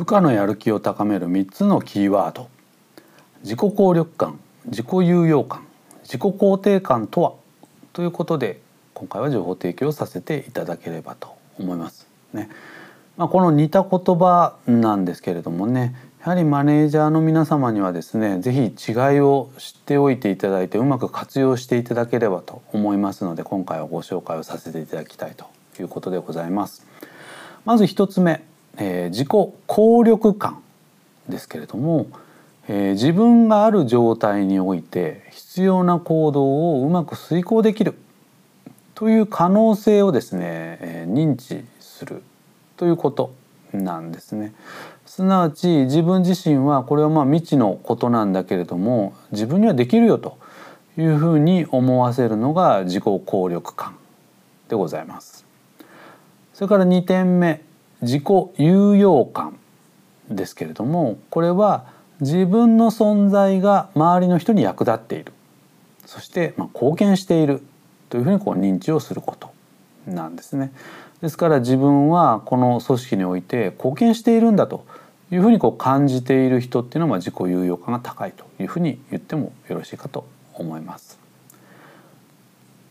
部下のやる気を高める3つのキーワード自己効力感自己有用感自己肯定感とは？ということで今回は情報提供させていただければと思いますね。まあ、この似た言葉なんですけれどもねやはりマネージャーの皆様にはですね是非違いを知っておいていただいてうまく活用していただければと思いますので今回はご紹介をさせていただきたいということでございます。まず一つ目、えー、自己効力感ですけれども、えー、自分がある状態において必要な行動をうまく遂行できるという可能性をですね、えー、認知するということなんですね。すなわち自分自身はこれはまあ未知のことなんだけれども自分にはできるよというふうに思わせるのが自己効力感でございます。それから2点目自己有用感ですけれどもこれは自分の存在が周りの人に役立っているそしてま貢献しているというふうにこう認知をすることなんですね。ですから自分はこの組織において貢献しているんだというふうにこう感じている人っていうのは自己有用感が高いというふうに言ってもよろしいかと思います。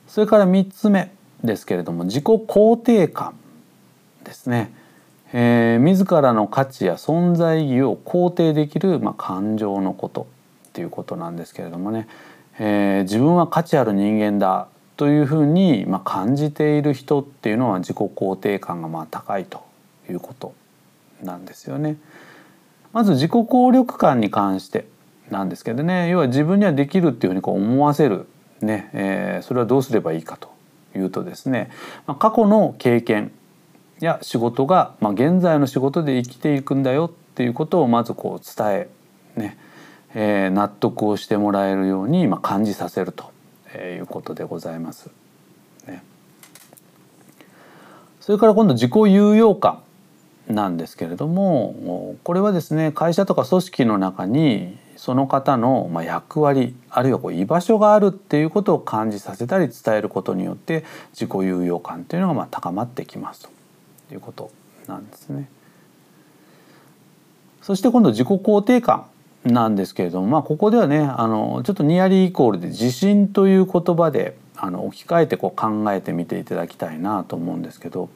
それから3つ目ですけれども自己肯定感ですね、えー、自らの価値や存在意義を肯定できる、まあ、感情のことっていうことなんですけれどもね、えー、自分は価値ある人間だというふうに、まあ、感じている人っていうのは自己肯定感がまあ高いということなんですよね。まず自己効力感に関してなんですけどね。要は自分にはできるっていうふうにこう思わせる、ね。えー、それはどうすればいいかというとですね、まあ、過去の経験や仕事が、まあ、現在の仕事で生きていくんだよっていうことをまずこう伝え、ねえー、納得をしてもらえるように、まあ、感じさせるということでございます。ね、それから今度自己有用感なんですけれどもこれはですね会社とか組織の中にその方の役割あるいはこう居場所があるっていうことを感じさせたり伝えることによって自己有用感というのがま高まってきますと。ということなんですね。そして今度自己肯定感なんですけれども、まあ、ここではねあのちょっとニアリーイコールで自信という言葉であの置き換えてこう考えてみていただきたいなと思うんですけど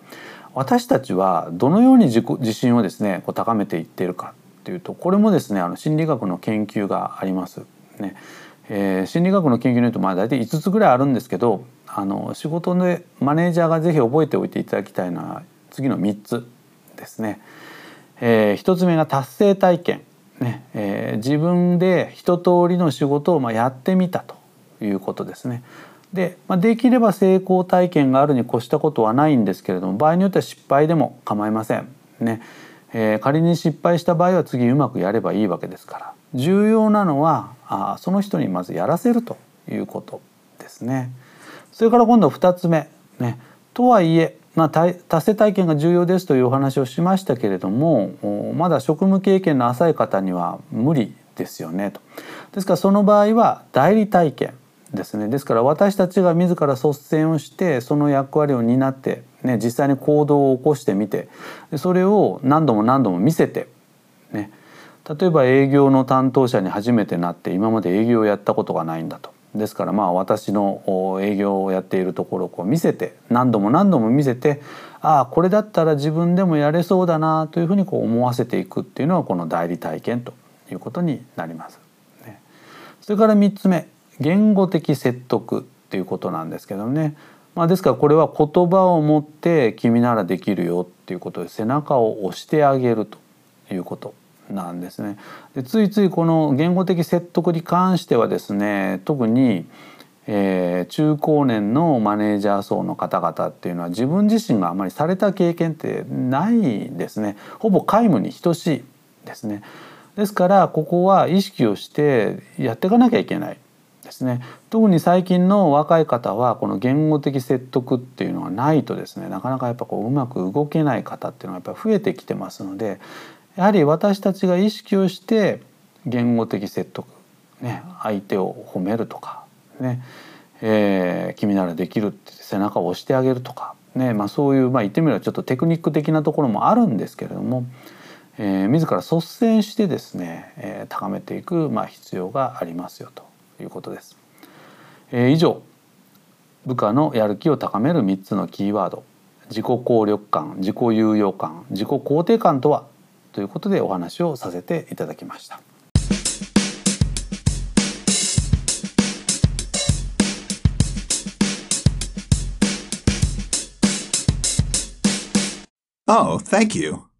私たちはどのように自己自信をですねこう高めていってるかっていうとこれもですねあの心理学の研究があります。ねえー、心理学の研究によるとまあ大体5つぐらいあるんですけどあの仕事でマネージャーがぜひ覚えておいていただきたいのは次の3つですね。えー、1つ目が達成体験、ねえー、自分で一通りの仕事をまあやってみたということですね。で、まあ、できれば成功体験があるに越したことはないんですけれども場合によっては失敗でも構いません。ねえー、仮に失敗した場合は次うまくやればいいわけですから重要なのはあその人にまずやらせるということですね。それから今度2つ目、ね、とはいえまあ、達成体験が重要ですというお話をしましたけれどもまだ職務経験の浅い方には無理ですよねと。ですからその場合は代理体験ですね。ですから私たちが自ら率先をしてその役割を担って、ね、実際に行動を起こしてみてそれを何度も何度も見せて、ね、例えば営業の担当者に初めてなって今まで営業をやったことがないんだと。ですからまあ私の営業をやっているところをこう見せて何度も何度も見せてああこれだったら自分でもやれそうだなというふうにこう思わせていくっていうのはこの代理体験ということになります。それから3つ目言語的説得っていうことなんですけどね、まあ、ですからこれは言葉を持って君ならできるよっていうことで背中を押してあげるということなんですね。でついついこの言語的説得に関してはですね特に、えー、中高年のマネージャー層の方々っていうのは自分自身があまりされた経験ってないですねほぼ皆無に等しいですね。ですからここは意識をしてやっていかなきゃいけないですね特に最近の若い方はこの言語的説得っていうのがないとですねなかなかやっぱこううまく動けない方っていうのがやっぱ増えてきてますのでやはり私たちが意識をして言語的説得、ね、相手を褒めるとか、ねえー、君ならできるって背中を押してあげるとか、ねまあ、そういう、まあ、言ってみればちょっとテクニック的なところもあるんですけれども、えー、自ら率先してですね、えー、高めていく、まあ、必要がありますよということです。えー、以上部下のやる気を高める3つのキーワード自己効力感自己有用感自己肯定感とはということでお話をさせていただきました。Oh, thank you.